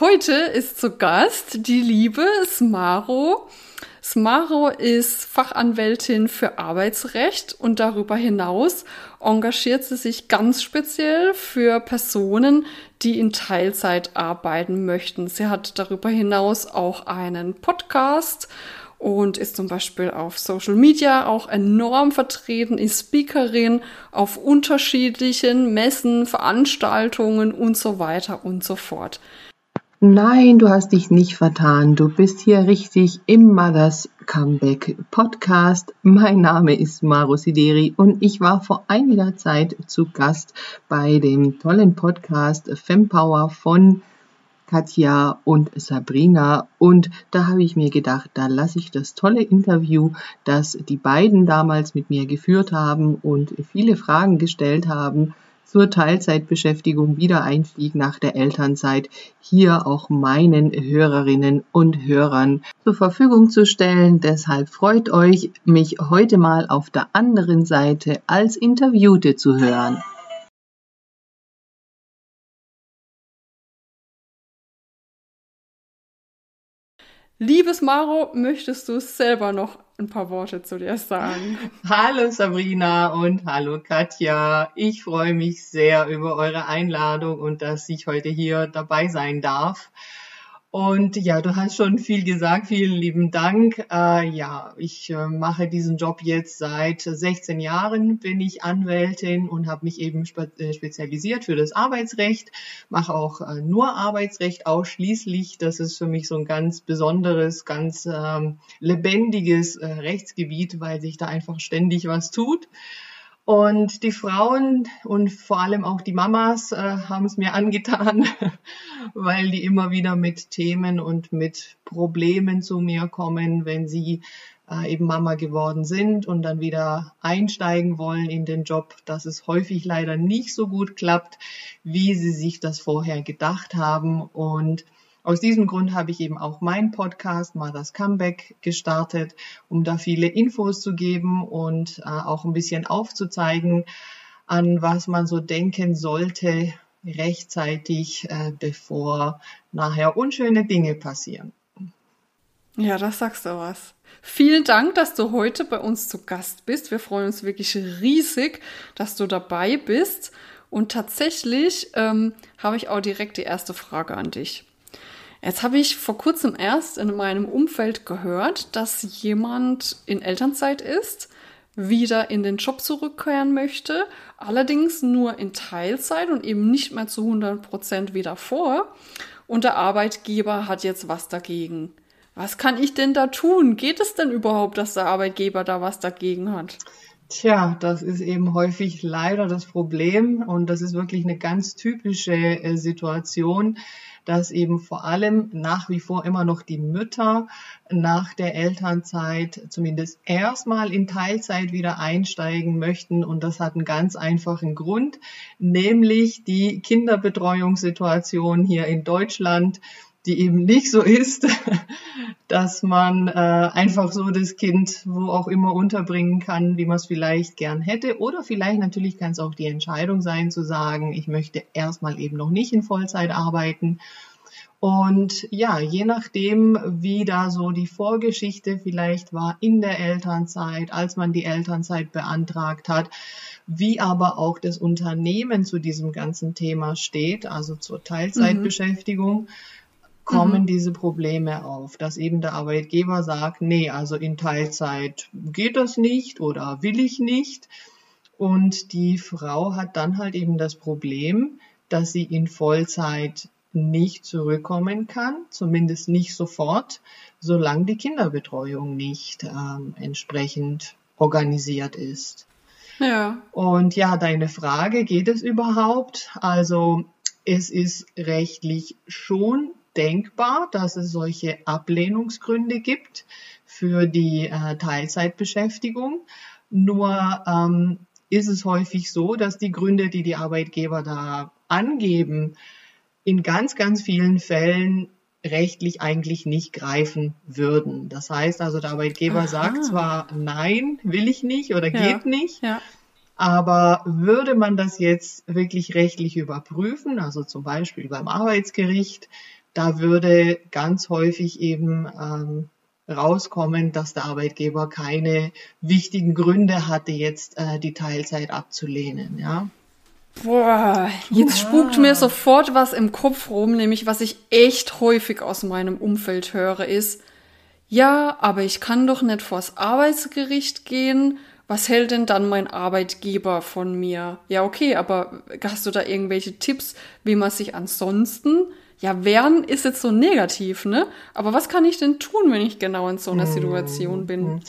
heute ist zu Gast die liebe Smaro. Smaro ist Fachanwältin für Arbeitsrecht und darüber hinaus engagiert sie sich ganz speziell für Personen, die in Teilzeit arbeiten möchten. Sie hat darüber hinaus auch einen Podcast und ist zum Beispiel auf Social Media auch enorm vertreten, ist Speakerin auf unterschiedlichen Messen, Veranstaltungen und so weiter und so fort. Nein, du hast dich nicht vertan. Du bist hier richtig im Mothers Comeback Podcast. Mein Name ist Maro Sideri und ich war vor einiger Zeit zu Gast bei dem tollen Podcast Fempower von Katja und Sabrina. Und da habe ich mir gedacht, da lasse ich das tolle Interview, das die beiden damals mit mir geführt haben und viele Fragen gestellt haben, zur Teilzeitbeschäftigung, Wiedereinstieg nach der Elternzeit hier auch meinen Hörerinnen und Hörern zur Verfügung zu stellen. Deshalb freut euch, mich heute mal auf der anderen Seite als Interviewte zu hören. Liebes Maro, möchtest du selber noch ein paar Worte zu dir sagen? Hallo Sabrina und hallo Katja. Ich freue mich sehr über eure Einladung und dass ich heute hier dabei sein darf. Und ja, du hast schon viel gesagt. Vielen lieben Dank. Äh, ja, ich äh, mache diesen Job jetzt seit 16 Jahren, bin ich Anwältin und habe mich eben spe äh, spezialisiert für das Arbeitsrecht. Mache auch äh, nur Arbeitsrecht ausschließlich. Das ist für mich so ein ganz besonderes, ganz ähm, lebendiges äh, Rechtsgebiet, weil sich da einfach ständig was tut. Und die Frauen und vor allem auch die Mamas äh, haben es mir angetan, weil die immer wieder mit Themen und mit Problemen zu mir kommen, wenn sie äh, eben Mama geworden sind und dann wieder einsteigen wollen in den Job, dass es häufig leider nicht so gut klappt, wie sie sich das vorher gedacht haben. Und aus diesem Grund habe ich eben auch meinen Podcast Mothers Comeback gestartet, um da viele Infos zu geben und äh, auch ein bisschen aufzuzeigen, an was man so denken sollte rechtzeitig, äh, bevor nachher unschöne Dinge passieren. Ja, das sagst du was. Vielen Dank, dass du heute bei uns zu Gast bist. Wir freuen uns wirklich riesig, dass du dabei bist. Und tatsächlich ähm, habe ich auch direkt die erste Frage an dich. Jetzt habe ich vor kurzem erst in meinem Umfeld gehört, dass jemand in Elternzeit ist, wieder in den Job zurückkehren möchte, allerdings nur in Teilzeit und eben nicht mehr zu 100 Prozent wie davor. Und der Arbeitgeber hat jetzt was dagegen. Was kann ich denn da tun? Geht es denn überhaupt, dass der Arbeitgeber da was dagegen hat? Tja, das ist eben häufig leider das Problem und das ist wirklich eine ganz typische äh, Situation dass eben vor allem nach wie vor immer noch die Mütter nach der Elternzeit zumindest erstmal in Teilzeit wieder einsteigen möchten. Und das hat einen ganz einfachen Grund, nämlich die Kinderbetreuungssituation hier in Deutschland die eben nicht so ist, dass man äh, einfach so das Kind wo auch immer unterbringen kann, wie man es vielleicht gern hätte. Oder vielleicht natürlich kann es auch die Entscheidung sein zu sagen, ich möchte erstmal eben noch nicht in Vollzeit arbeiten. Und ja, je nachdem, wie da so die Vorgeschichte vielleicht war in der Elternzeit, als man die Elternzeit beantragt hat, wie aber auch das Unternehmen zu diesem ganzen Thema steht, also zur Teilzeitbeschäftigung, mhm kommen mhm. diese Probleme auf, dass eben der Arbeitgeber sagt, nee, also in Teilzeit geht das nicht oder will ich nicht. Und die Frau hat dann halt eben das Problem, dass sie in Vollzeit nicht zurückkommen kann, zumindest nicht sofort, solange die Kinderbetreuung nicht ähm, entsprechend organisiert ist. Ja. Und ja, deine Frage, geht es überhaupt? Also es ist rechtlich schon denkbar, dass es solche Ablehnungsgründe gibt für die äh, Teilzeitbeschäftigung. Nur ähm, ist es häufig so, dass die Gründe, die die Arbeitgeber da angeben, in ganz, ganz vielen Fällen rechtlich eigentlich nicht greifen würden. Das heißt also, der Arbeitgeber Aha. sagt zwar nein, will ich nicht oder ja. geht nicht, ja. aber würde man das jetzt wirklich rechtlich überprüfen, also zum Beispiel beim Arbeitsgericht, da würde ganz häufig eben ähm, rauskommen, dass der Arbeitgeber keine wichtigen Gründe hatte, jetzt äh, die Teilzeit abzulehnen. Ja. Boah, jetzt spukt mir sofort was im Kopf rum, nämlich was ich echt häufig aus meinem Umfeld höre, ist, ja, aber ich kann doch nicht vors Arbeitsgericht gehen. Was hält denn dann mein Arbeitgeber von mir? Ja, okay, aber hast du da irgendwelche Tipps, wie man sich ansonsten ja, wehren ist jetzt so negativ, ne? Aber was kann ich denn tun, wenn ich genau in so einer mhm. Situation bin?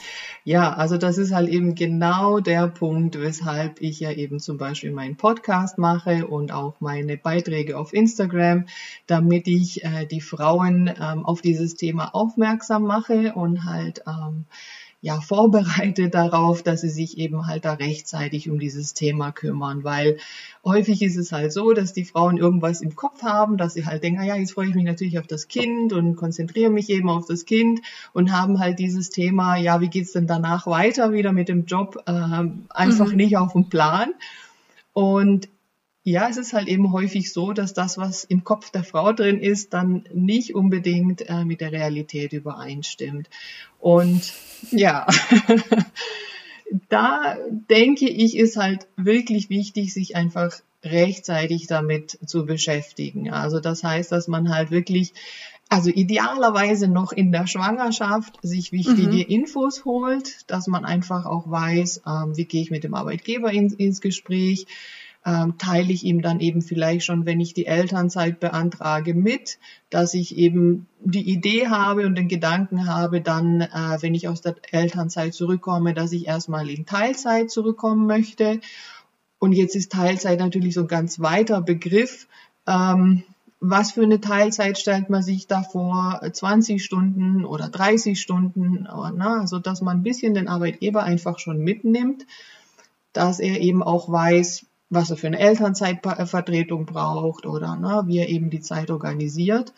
Ja, also das ist halt eben genau der Punkt, weshalb ich ja eben zum Beispiel meinen Podcast mache und auch meine Beiträge auf Instagram, damit ich äh, die Frauen ähm, auf dieses Thema aufmerksam mache und halt ähm, ja vorbereitet darauf, dass sie sich eben halt da rechtzeitig um dieses Thema kümmern, weil häufig ist es halt so, dass die Frauen irgendwas im Kopf haben, dass sie halt denken, ah ja, jetzt freue ich mich natürlich auf das Kind und konzentriere mich eben auf das Kind und haben halt dieses Thema, ja, wie geht's denn danach weiter wieder mit dem Job, äh, einfach mhm. nicht auf dem Plan. Und ja, es ist halt eben häufig so, dass das, was im Kopf der Frau drin ist, dann nicht unbedingt äh, mit der Realität übereinstimmt. Und ja, da denke ich, ist halt wirklich wichtig, sich einfach rechtzeitig damit zu beschäftigen. Also das heißt, dass man halt wirklich, also idealerweise noch in der Schwangerschaft sich wichtige mhm. Infos holt, dass man einfach auch weiß, ähm, wie gehe ich mit dem Arbeitgeber ins, ins Gespräch, ähm, teile ich ihm dann eben vielleicht schon, wenn ich die Elternzeit beantrage, mit, dass ich eben die Idee habe und den Gedanken habe, dann, äh, wenn ich aus der Elternzeit zurückkomme, dass ich erstmal in Teilzeit zurückkommen möchte. Und jetzt ist Teilzeit natürlich so ein ganz weiter Begriff. Ähm, was für eine Teilzeit stellt man sich da vor? 20 Stunden oder 30 Stunden, na, also dass man ein bisschen den Arbeitgeber einfach schon mitnimmt, dass er eben auch weiß, was er für eine Elternzeitvertretung braucht oder ne, wie er eben die Zeit organisiert.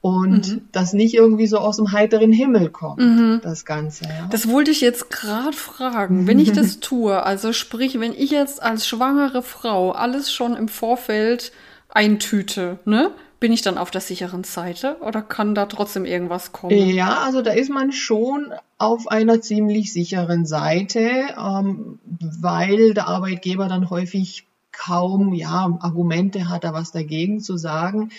Und mhm. das nicht irgendwie so aus dem heiteren Himmel kommt, mhm. das Ganze. Ja. Das wollte ich jetzt gerade fragen. Wenn ich das tue, also sprich, wenn ich jetzt als schwangere Frau alles schon im Vorfeld eintüte, ne? Bin ich dann auf der sicheren Seite oder kann da trotzdem irgendwas kommen? Ja, also da ist man schon auf einer ziemlich sicheren Seite, ähm, weil der Arbeitgeber dann häufig kaum ja, Argumente hat, da was dagegen zu sagen.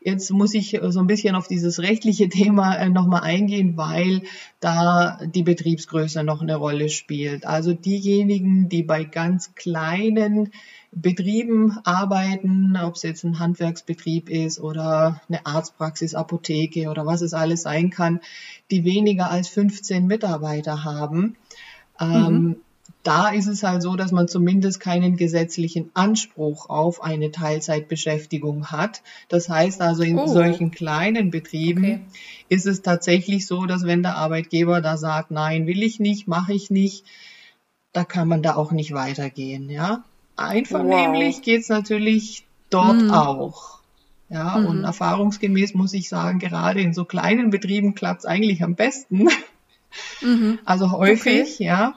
Jetzt muss ich so ein bisschen auf dieses rechtliche Thema äh, nochmal eingehen, weil da die Betriebsgröße noch eine Rolle spielt. Also diejenigen, die bei ganz kleinen Betrieben arbeiten, ob es jetzt ein Handwerksbetrieb ist oder eine Arztpraxis, Apotheke oder was es alles sein kann, die weniger als 15 Mitarbeiter haben. Ähm, mhm. Ähm, da ist es halt so, dass man zumindest keinen gesetzlichen Anspruch auf eine Teilzeitbeschäftigung hat. Das heißt also, in oh. solchen kleinen Betrieben okay. ist es tatsächlich so, dass wenn der Arbeitgeber da sagt, nein, will ich nicht, mache ich nicht, da kann man da auch nicht weitergehen, ja. Einvernehmlich wow. geht's natürlich dort mhm. auch. Ja, mhm. und erfahrungsgemäß muss ich sagen, gerade in so kleinen Betrieben klappt's eigentlich am besten. Mhm. Also häufig, okay. ja.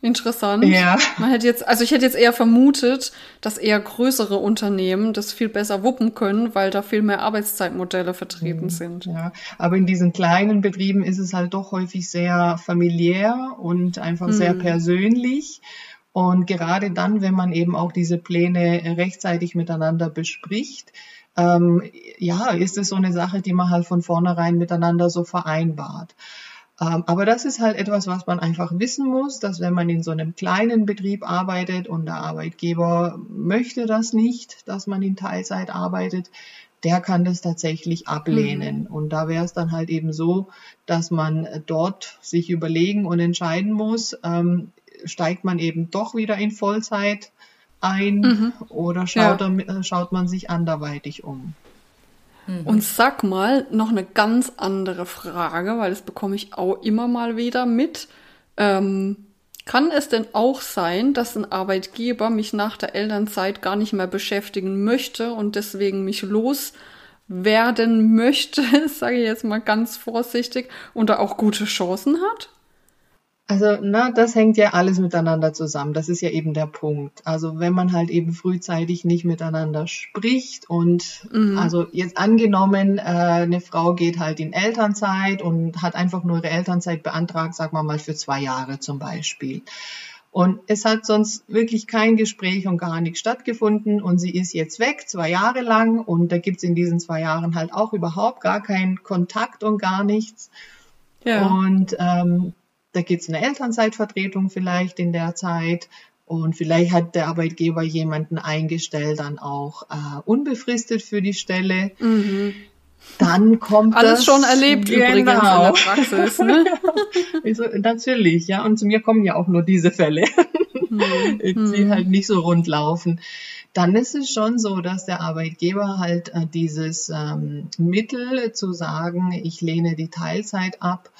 Interessant. Ja. Man hätte jetzt, also ich hätte jetzt eher vermutet, dass eher größere Unternehmen das viel besser wuppen können, weil da viel mehr Arbeitszeitmodelle vertreten mhm. sind. Ja, aber in diesen kleinen Betrieben ist es halt doch häufig sehr familiär und einfach sehr persönlich. Und gerade dann, wenn man eben auch diese Pläne rechtzeitig miteinander bespricht, ähm, ja, ist es so eine Sache, die man halt von vornherein miteinander so vereinbart. Ähm, aber das ist halt etwas, was man einfach wissen muss, dass wenn man in so einem kleinen Betrieb arbeitet und der Arbeitgeber möchte das nicht, dass man in Teilzeit arbeitet, der kann das tatsächlich ablehnen. Mhm. Und da wäre es dann halt eben so, dass man dort sich überlegen und entscheiden muss, ähm, steigt man eben doch wieder in Vollzeit ein mhm. oder schaut, ja. er, schaut man sich anderweitig um. Mhm. Und sag mal, noch eine ganz andere Frage, weil das bekomme ich auch immer mal wieder mit. Ähm, kann es denn auch sein, dass ein Arbeitgeber mich nach der Elternzeit gar nicht mehr beschäftigen möchte und deswegen mich loswerden möchte, sage ich jetzt mal ganz vorsichtig, und da auch gute Chancen hat? Also, na, das hängt ja alles miteinander zusammen. Das ist ja eben der Punkt. Also, wenn man halt eben frühzeitig nicht miteinander spricht und mhm. also jetzt angenommen, äh, eine Frau geht halt in Elternzeit und hat einfach nur ihre Elternzeit beantragt, sagen wir mal für zwei Jahre zum Beispiel. Und es hat sonst wirklich kein Gespräch und gar nichts stattgefunden und sie ist jetzt weg, zwei Jahre lang und da gibt's in diesen zwei Jahren halt auch überhaupt gar keinen Kontakt und gar nichts. Ja. Und ähm, da gibt es eine Elternzeitvertretung vielleicht in der Zeit und vielleicht hat der Arbeitgeber jemanden eingestellt, dann auch äh, unbefristet für die Stelle. Mhm. Dann kommt alles das, schon erlebt genau. übrigens in der. Praxis. Ne? also, natürlich, ja. Und zu mir kommen ja auch nur diese Fälle, mhm. die mhm. halt nicht so rund laufen. Dann ist es schon so, dass der Arbeitgeber halt äh, dieses ähm, Mittel zu sagen, ich lehne die Teilzeit ab,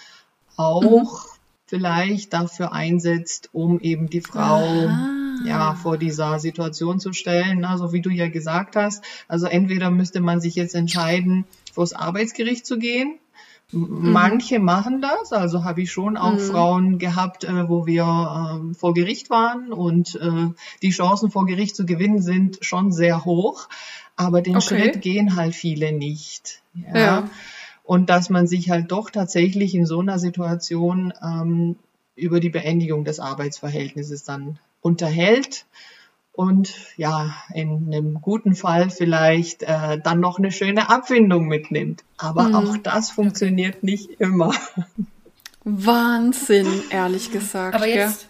auch mhm vielleicht dafür einsetzt, um eben die Frau Aha. ja vor dieser Situation zu stellen. Also wie du ja gesagt hast, also entweder müsste man sich jetzt entscheiden, vors Arbeitsgericht zu gehen. Mhm. Manche machen das, also habe ich schon auch mhm. Frauen gehabt, äh, wo wir äh, vor Gericht waren und äh, die Chancen vor Gericht zu gewinnen sind schon sehr hoch, aber den okay. Schritt gehen halt viele nicht. ja. ja und dass man sich halt doch tatsächlich in so einer Situation ähm, über die Beendigung des Arbeitsverhältnisses dann unterhält und ja, in einem guten Fall vielleicht äh, dann noch eine schöne Abfindung mitnimmt. Aber mhm. auch das funktioniert nicht immer. Wahnsinn, ehrlich gesagt. Aber jetzt,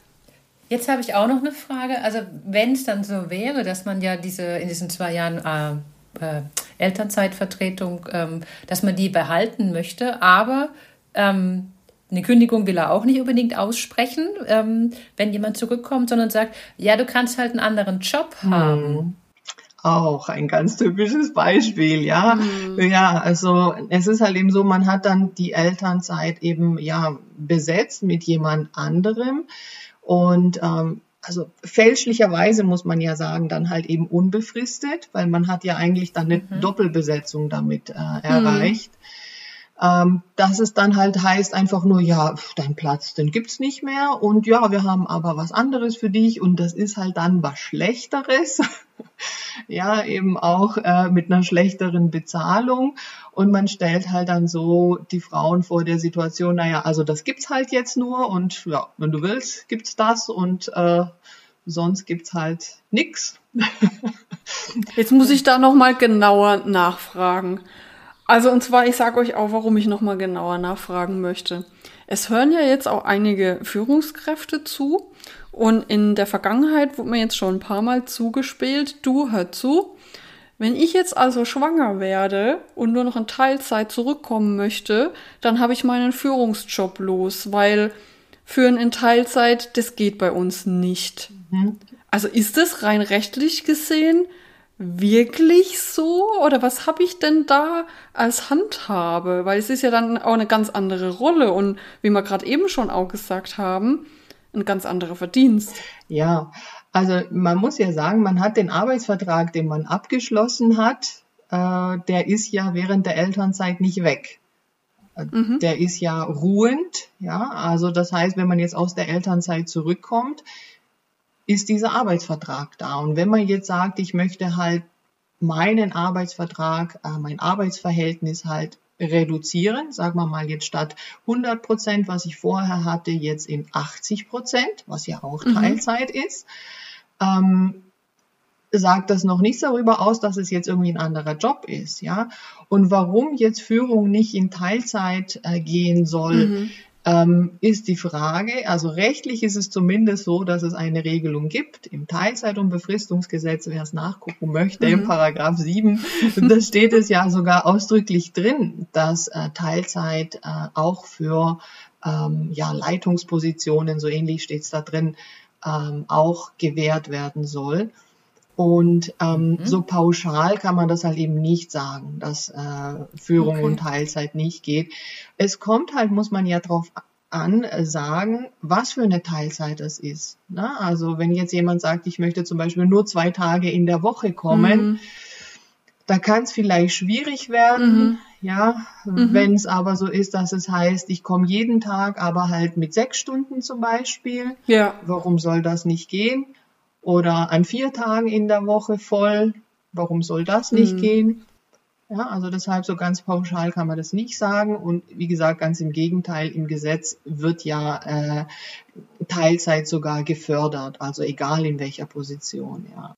jetzt habe ich auch noch eine Frage. Also wenn es dann so wäre, dass man ja diese in diesen zwei Jahren äh, äh, Elternzeitvertretung, ähm, dass man die behalten möchte, aber ähm, eine Kündigung will er auch nicht unbedingt aussprechen, ähm, wenn jemand zurückkommt, sondern sagt, ja, du kannst halt einen anderen Job hm. haben. Auch ein ganz typisches Beispiel, ja. Mhm. Ja, also es ist halt eben so, man hat dann die Elternzeit eben ja besetzt mit jemand anderem und ähm, also fälschlicherweise muss man ja sagen, dann halt eben unbefristet, weil man hat ja eigentlich dann eine mhm. Doppelbesetzung damit äh, erreicht. Mhm. Ähm, dass es dann halt heißt einfach nur, ja, dein Platz, den gibt's nicht mehr und ja, wir haben aber was anderes für dich und das ist halt dann was Schlechteres. ja, eben auch äh, mit einer schlechteren Bezahlung und man stellt halt dann so die Frauen vor der Situation, naja, also das gibt's halt jetzt nur und ja, wenn du willst, gibt's das und äh, sonst gibt's halt nix. jetzt muss ich da nochmal genauer nachfragen. Also und zwar, ich sage euch auch, warum ich nochmal genauer nachfragen möchte. Es hören ja jetzt auch einige Führungskräfte zu und in der Vergangenheit wurde mir jetzt schon ein paar Mal zugespielt, du hör zu. Wenn ich jetzt also schwanger werde und nur noch in Teilzeit zurückkommen möchte, dann habe ich meinen Führungsjob los, weil Führen in Teilzeit, das geht bei uns nicht. Mhm. Also ist es rein rechtlich gesehen wirklich so? Oder was habe ich denn da als Handhabe? Weil es ist ja dann auch eine ganz andere Rolle und wie wir gerade eben schon auch gesagt haben, ein ganz anderer Verdienst. Ja, also man muss ja sagen, man hat den Arbeitsvertrag, den man abgeschlossen hat, äh, der ist ja während der Elternzeit nicht weg. Mhm. Der ist ja ruhend, ja. Also das heißt, wenn man jetzt aus der Elternzeit zurückkommt, ist dieser Arbeitsvertrag da. Und wenn man jetzt sagt, ich möchte halt meinen Arbeitsvertrag, äh, mein Arbeitsverhältnis halt reduzieren, sagen wir mal jetzt statt 100 Prozent, was ich vorher hatte, jetzt in 80 Prozent, was ja auch mhm. Teilzeit ist, ähm, sagt das noch nichts darüber aus, dass es jetzt irgendwie ein anderer Job ist, ja. Und warum jetzt Führung nicht in Teilzeit äh, gehen soll, mhm ist die Frage, also rechtlich ist es zumindest so, dass es eine Regelung gibt im Teilzeit- und Befristungsgesetz, wer es nachgucken möchte, mhm. im Paragraph 7, da steht es ja sogar ausdrücklich drin, dass äh, Teilzeit äh, auch für ähm, ja, Leitungspositionen, so ähnlich steht es da drin, ähm, auch gewährt werden soll. Und ähm, mhm. so pauschal kann man das halt eben nicht sagen, dass äh, Führung okay. und Teilzeit nicht geht. Es kommt halt, muss man ja drauf an äh, sagen, was für eine Teilzeit es ist. Ne? Also wenn jetzt jemand sagt, ich möchte zum Beispiel nur zwei Tage in der Woche kommen, mhm. da kann es vielleicht schwierig werden. Mhm. Ja, mhm. wenn es aber so ist, dass es heißt, ich komme jeden Tag, aber halt mit sechs Stunden zum Beispiel. Ja. Warum soll das nicht gehen? Oder an vier Tagen in der Woche voll. Warum soll das nicht mhm. gehen? Ja, also deshalb so ganz pauschal kann man das nicht sagen. Und wie gesagt, ganz im Gegenteil, im Gesetz wird ja äh, Teilzeit sogar gefördert, also egal in welcher Position, ja.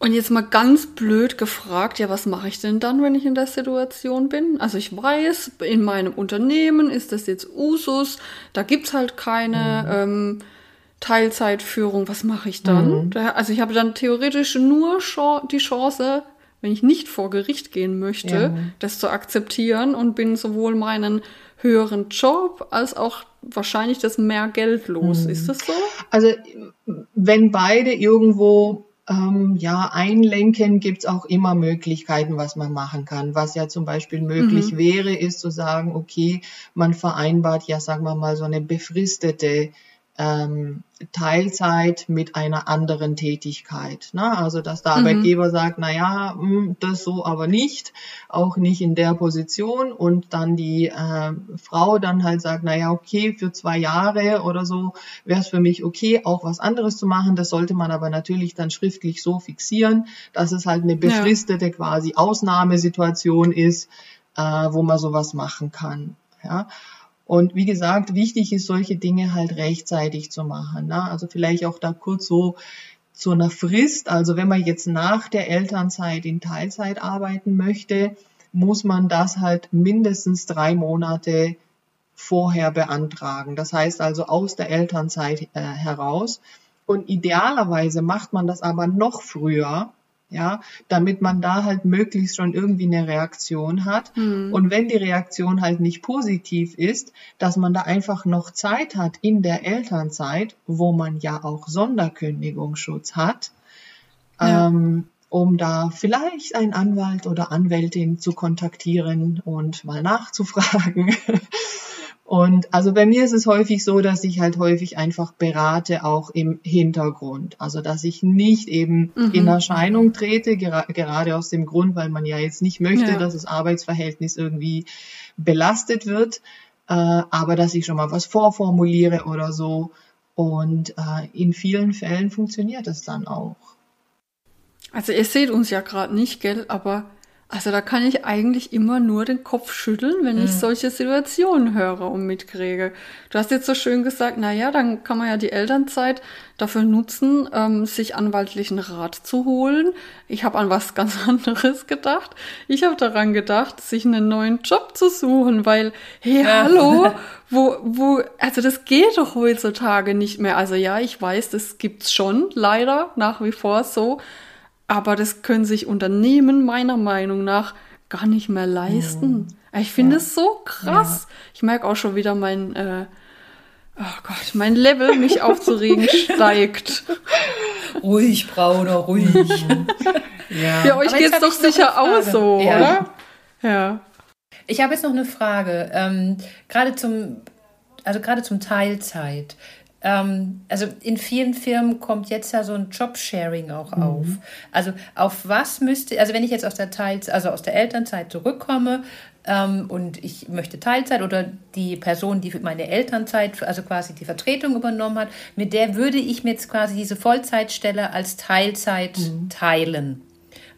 Und jetzt mal ganz blöd gefragt, ja, was mache ich denn dann, wenn ich in der Situation bin? Also ich weiß, in meinem Unternehmen ist das jetzt Usus, da gibt's halt keine mhm. ähm, Teilzeitführung. Was mache ich dann? Mhm. Also ich habe dann theoretisch nur die Chance, wenn ich nicht vor Gericht gehen möchte, ja. das zu akzeptieren und bin sowohl meinen höheren Job als auch wahrscheinlich das mehr Geld los. Mhm. Ist das so? Also wenn beide irgendwo ähm, ja, einlenken gibt's auch immer Möglichkeiten, was man machen kann. Was ja zum Beispiel möglich mhm. wäre, ist zu sagen, okay, man vereinbart ja, sagen wir mal, so eine befristete ähm, Teilzeit mit einer anderen Tätigkeit. Ne? Also dass der mhm. Arbeitgeber sagt, na ja, hm, das so aber nicht, auch nicht in der Position und dann die äh, Frau dann halt sagt, na ja, okay, für zwei Jahre oder so wäre es für mich okay, auch was anderes zu machen. Das sollte man aber natürlich dann schriftlich so fixieren, dass es halt eine befristete ja. quasi Ausnahmesituation ist, äh, wo man sowas machen kann. Ja. Und wie gesagt, wichtig ist, solche Dinge halt rechtzeitig zu machen. Ne? Also vielleicht auch da kurz so zu einer Frist. Also wenn man jetzt nach der Elternzeit in Teilzeit arbeiten möchte, muss man das halt mindestens drei Monate vorher beantragen. Das heißt also aus der Elternzeit äh, heraus. Und idealerweise macht man das aber noch früher, ja, damit man da halt möglichst schon irgendwie eine Reaktion hat. Mhm. Und wenn die Reaktion halt nicht positiv ist, dass man da einfach noch Zeit hat in der Elternzeit, wo man ja auch Sonderkündigungsschutz hat, ja. ähm, um da vielleicht einen Anwalt oder Anwältin zu kontaktieren und mal nachzufragen. Und also bei mir ist es häufig so, dass ich halt häufig einfach berate, auch im Hintergrund. Also dass ich nicht eben mhm. in Erscheinung trete, gera gerade aus dem Grund, weil man ja jetzt nicht möchte, ja. dass das Arbeitsverhältnis irgendwie belastet wird, äh, aber dass ich schon mal was vorformuliere oder so. Und äh, in vielen Fällen funktioniert es dann auch. Also ihr seht uns ja gerade nicht, gell, aber also da kann ich eigentlich immer nur den Kopf schütteln, wenn mhm. ich solche Situationen höre und mitkriege. Du hast jetzt so schön gesagt, na ja, dann kann man ja die Elternzeit dafür nutzen, ähm, sich anwaltlichen Rat zu holen. Ich habe an was ganz anderes gedacht. Ich habe daran gedacht, sich einen neuen Job zu suchen, weil, hey, ja. hallo, wo, wo, also das geht doch heutzutage nicht mehr. Also ja, ich weiß, das gibt's schon, leider, nach wie vor so. Aber das können sich Unternehmen meiner Meinung nach gar nicht mehr leisten. Mhm. Ich finde es so krass. Ja. Ich merke auch schon wieder mein, äh, oh Gott, mein Level, mich aufzuregen, steigt. Ruhig, Brauner, ruhig. ja. ja, euch geht's doch sicher auch so, ja. oder? Ja. Ich habe jetzt noch eine Frage. Ähm, gerade zum, also gerade zum Teilzeit ähm, also in vielen Firmen kommt jetzt ja so ein Jobsharing auch mhm. auf. Also auf was müsste, also wenn ich jetzt aus der Teil, also aus der Elternzeit zurückkomme ähm, und ich möchte Teilzeit oder die Person, die für meine Elternzeit, also quasi die Vertretung übernommen hat, mit der würde ich mir jetzt quasi diese Vollzeitstelle als Teilzeit mhm. teilen.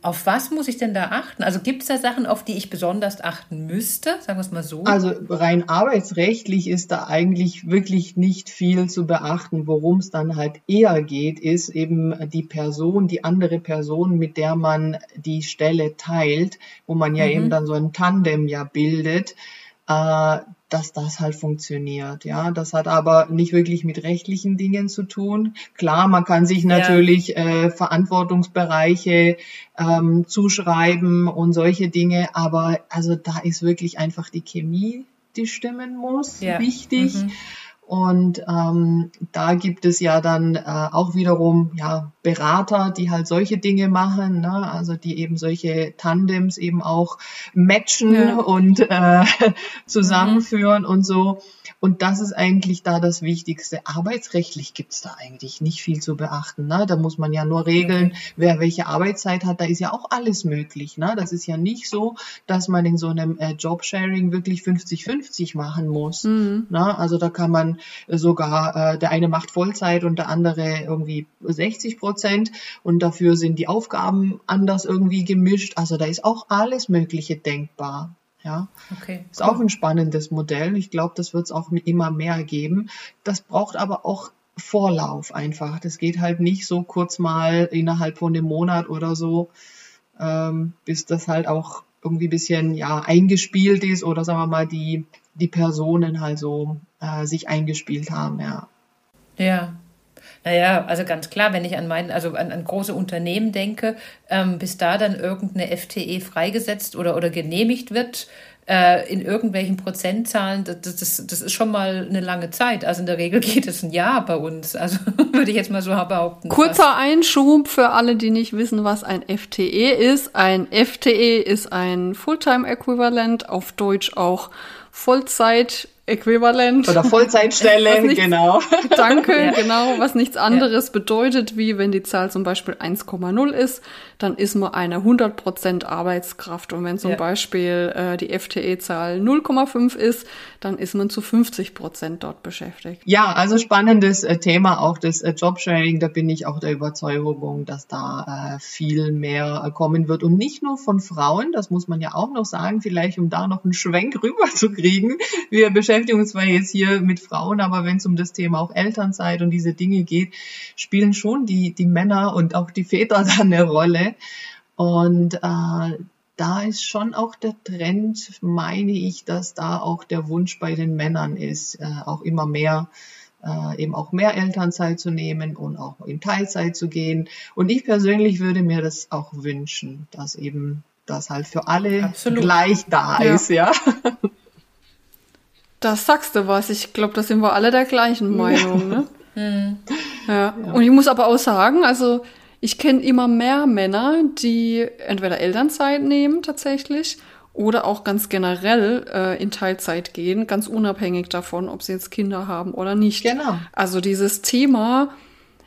Auf was muss ich denn da achten? Also gibt es da Sachen, auf die ich besonders achten müsste? Sagen wir es mal so. Also rein arbeitsrechtlich ist da eigentlich wirklich nicht viel zu beachten. Worum es dann halt eher geht, ist eben die Person, die andere Person, mit der man die Stelle teilt, wo man ja mhm. eben dann so ein Tandem ja bildet. Äh, dass das halt funktioniert. Ja, das hat aber nicht wirklich mit rechtlichen Dingen zu tun. Klar, man kann sich natürlich ja. äh, Verantwortungsbereiche ähm, zuschreiben und solche Dinge, aber also da ist wirklich einfach die Chemie, die stimmen muss, ja. wichtig. Mhm. Und ähm, da gibt es ja dann äh, auch wiederum ja Berater, die halt solche Dinge machen, ne? also die eben solche Tandems eben auch matchen ja. und äh, zusammenführen mhm. und so. Und das ist eigentlich da das Wichtigste. Arbeitsrechtlich gibt's da eigentlich nicht viel zu beachten. Ne? Da muss man ja nur regeln, wer welche Arbeitszeit hat. Da ist ja auch alles möglich. Ne? Das ist ja nicht so, dass man in so einem äh, Jobsharing wirklich 50-50 machen muss. Mhm. Ne? Also da kann man sogar, äh, der eine macht Vollzeit und der andere irgendwie 60 Prozent und dafür sind die Aufgaben anders irgendwie gemischt. Also da ist auch alles Mögliche denkbar. Ja, okay. Ist auch ein spannendes Modell. Ich glaube, das wird es auch immer mehr geben. Das braucht aber auch Vorlauf einfach. Das geht halt nicht so kurz mal innerhalb von einem Monat oder so, ähm, bis das halt auch irgendwie ein bisschen ja eingespielt ist oder sagen wir mal die die Personen halt so äh, sich eingespielt haben, ja. Ja, naja, also ganz klar, wenn ich an mein, also an, an große Unternehmen denke, ähm, bis da dann irgendeine FTE freigesetzt oder, oder genehmigt wird, äh, in irgendwelchen Prozentzahlen, das, das, das ist schon mal eine lange Zeit. Also in der Regel geht es ein Jahr bei uns. Also würde ich jetzt mal so behaupten. Kurzer. Einschub für alle, die nicht wissen, was ein FTE ist. Ein FTE ist ein Fulltime-Äquivalent, auf Deutsch auch Vollzeit Äquivalent. Oder Vollzeitstelle, nichts, genau. Danke, ja. genau, was nichts anderes ja. bedeutet, wie wenn die Zahl zum Beispiel 1,0 ist, dann ist man eine 100% Arbeitskraft. Und wenn zum ja. Beispiel äh, die FTE-Zahl 0,5 ist, dann ist man zu 50% dort beschäftigt. Ja, also spannendes äh, Thema auch das äh, Jobsharing. Da bin ich auch der Überzeugung, dass da äh, viel mehr äh, kommen wird. Und nicht nur von Frauen, das muss man ja auch noch sagen, vielleicht um da noch einen Schwenk rüber zu kriegen. Wir beschäftigen beschäftigen uns zwar jetzt hier mit Frauen, aber wenn es um das Thema auch Elternzeit und diese Dinge geht, spielen schon die, die Männer und auch die Väter da eine Rolle. Und äh, da ist schon auch der Trend, meine ich, dass da auch der Wunsch bei den Männern ist, äh, auch immer mehr äh, eben auch mehr Elternzeit zu nehmen und auch in Teilzeit zu gehen. Und ich persönlich würde mir das auch wünschen, dass eben das halt für alle Absolut. gleich da ja. ist, ja. Das sagst du was. Ich glaube, da sind wir alle der gleichen Meinung. Ne? Hm. ja. ja. Und ich muss aber auch sagen, also ich kenne immer mehr Männer, die entweder Elternzeit nehmen tatsächlich oder auch ganz generell äh, in Teilzeit gehen, ganz unabhängig davon, ob sie jetzt Kinder haben oder nicht. Genau. Also dieses Thema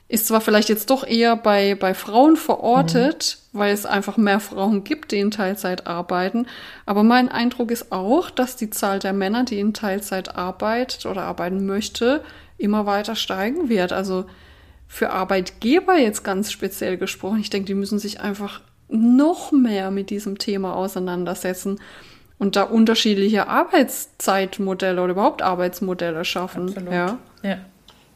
ist zwar vielleicht jetzt doch eher bei, bei Frauen verortet, mhm. weil es einfach mehr Frauen gibt, die in Teilzeit arbeiten. Aber mein Eindruck ist auch, dass die Zahl der Männer, die in Teilzeit arbeitet oder arbeiten möchte, immer weiter steigen wird. Also für Arbeitgeber jetzt ganz speziell gesprochen, ich denke, die müssen sich einfach noch mehr mit diesem Thema auseinandersetzen und da unterschiedliche Arbeitszeitmodelle oder überhaupt Arbeitsmodelle schaffen. Absolut. Ja. ja.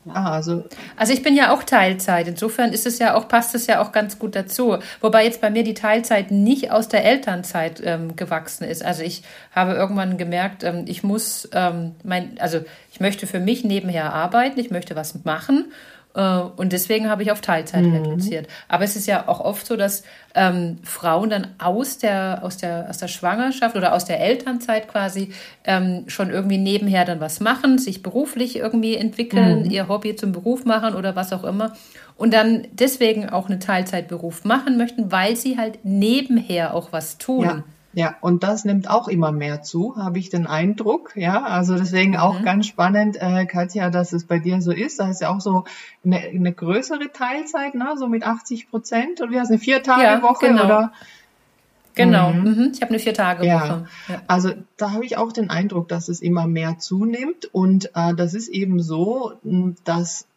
Ah, also, also ich bin ja auch Teilzeit. Insofern ist es ja auch, passt es ja auch ganz gut dazu. Wobei jetzt bei mir die Teilzeit nicht aus der Elternzeit ähm, gewachsen ist. Also ich habe irgendwann gemerkt, ähm, ich muss ähm, mein, also ich möchte für mich nebenher arbeiten, ich möchte was machen und deswegen habe ich auf Teilzeit mhm. reduziert. Aber es ist ja auch oft so, dass ähm, Frauen dann aus der, aus, der, aus der Schwangerschaft oder aus der Elternzeit quasi ähm, schon irgendwie nebenher dann was machen, sich beruflich irgendwie entwickeln, mhm. ihr Hobby zum Beruf machen oder was auch immer. Und dann deswegen auch einen Teilzeitberuf machen möchten, weil sie halt nebenher auch was tun. Ja. Ja, und das nimmt auch immer mehr zu, habe ich den Eindruck. Ja, also deswegen auch mhm. ganz spannend, äh, Katja, dass es bei dir so ist. Da ist ja auch so eine, eine größere Teilzeit, ne? so mit 80 Prozent. Und wie heißt eine Vier-Tage-Woche ja, genau. oder? Genau, mhm. Mhm. ich habe eine Vier-Tage-Woche. Ja. ja. Also da habe ich auch den Eindruck, dass es immer mehr zunimmt. Und äh, das ist eben so, dass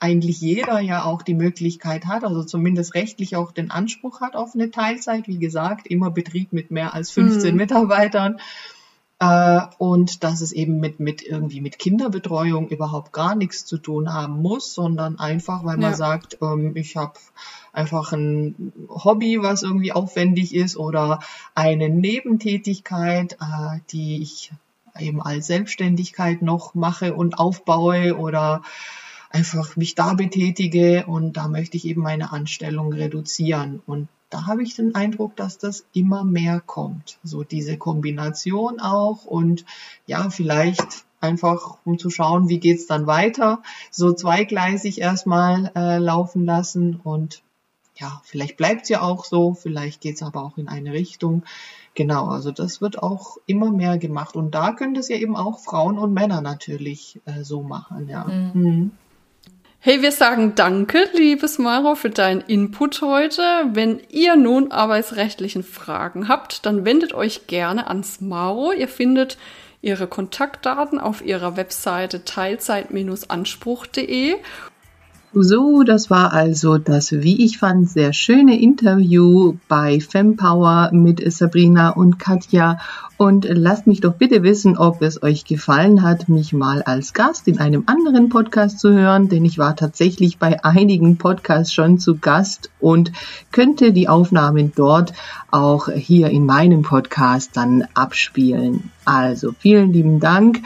eigentlich jeder ja auch die Möglichkeit hat, also zumindest rechtlich auch den Anspruch hat auf eine Teilzeit. Wie gesagt, immer Betrieb mit mehr als 15 mhm. Mitarbeitern. Äh, und dass es eben mit, mit irgendwie mit Kinderbetreuung überhaupt gar nichts zu tun haben muss, sondern einfach, weil man ja. sagt, ähm, ich habe einfach ein Hobby, was irgendwie aufwendig ist oder eine Nebentätigkeit, äh, die ich eben als Selbstständigkeit noch mache und aufbaue oder einfach mich da betätige und da möchte ich eben meine Anstellung reduzieren. Und da habe ich den Eindruck, dass das immer mehr kommt. So diese Kombination auch und ja, vielleicht einfach um zu schauen, wie geht's dann weiter, so zweigleisig erstmal äh, laufen lassen und ja, vielleicht bleibt es ja auch so, vielleicht geht es aber auch in eine Richtung. Genau, also das wird auch immer mehr gemacht. Und da können das ja eben auch Frauen und Männer natürlich äh, so machen, ja. Mhm. Mhm. Hey, wir sagen danke, liebes Maro, für deinen Input heute. Wenn ihr nun arbeitsrechtlichen Fragen habt, dann wendet euch gerne ans Maro. Ihr findet ihre Kontaktdaten auf ihrer Webseite teilzeit-anspruch.de so, das war also das, wie ich fand, sehr schöne Interview bei Fempower mit Sabrina und Katja. Und lasst mich doch bitte wissen, ob es euch gefallen hat, mich mal als Gast in einem anderen Podcast zu hören, denn ich war tatsächlich bei einigen Podcasts schon zu Gast und könnte die Aufnahmen dort auch hier in meinem Podcast dann abspielen. Also vielen lieben Dank,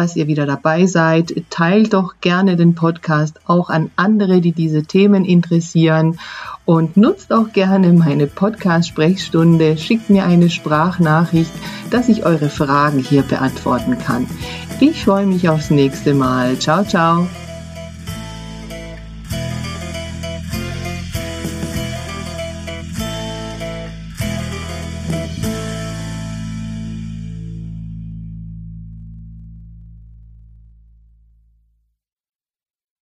dass ihr wieder dabei seid. Teilt doch gerne den Podcast auch an andere, die diese Themen interessieren. Und nutzt auch gerne meine Podcast-Sprechstunde. Schickt mir eine Sprachnachricht, dass ich eure Fragen hier beantworten kann. Ich freue mich aufs nächste Mal. Ciao, ciao.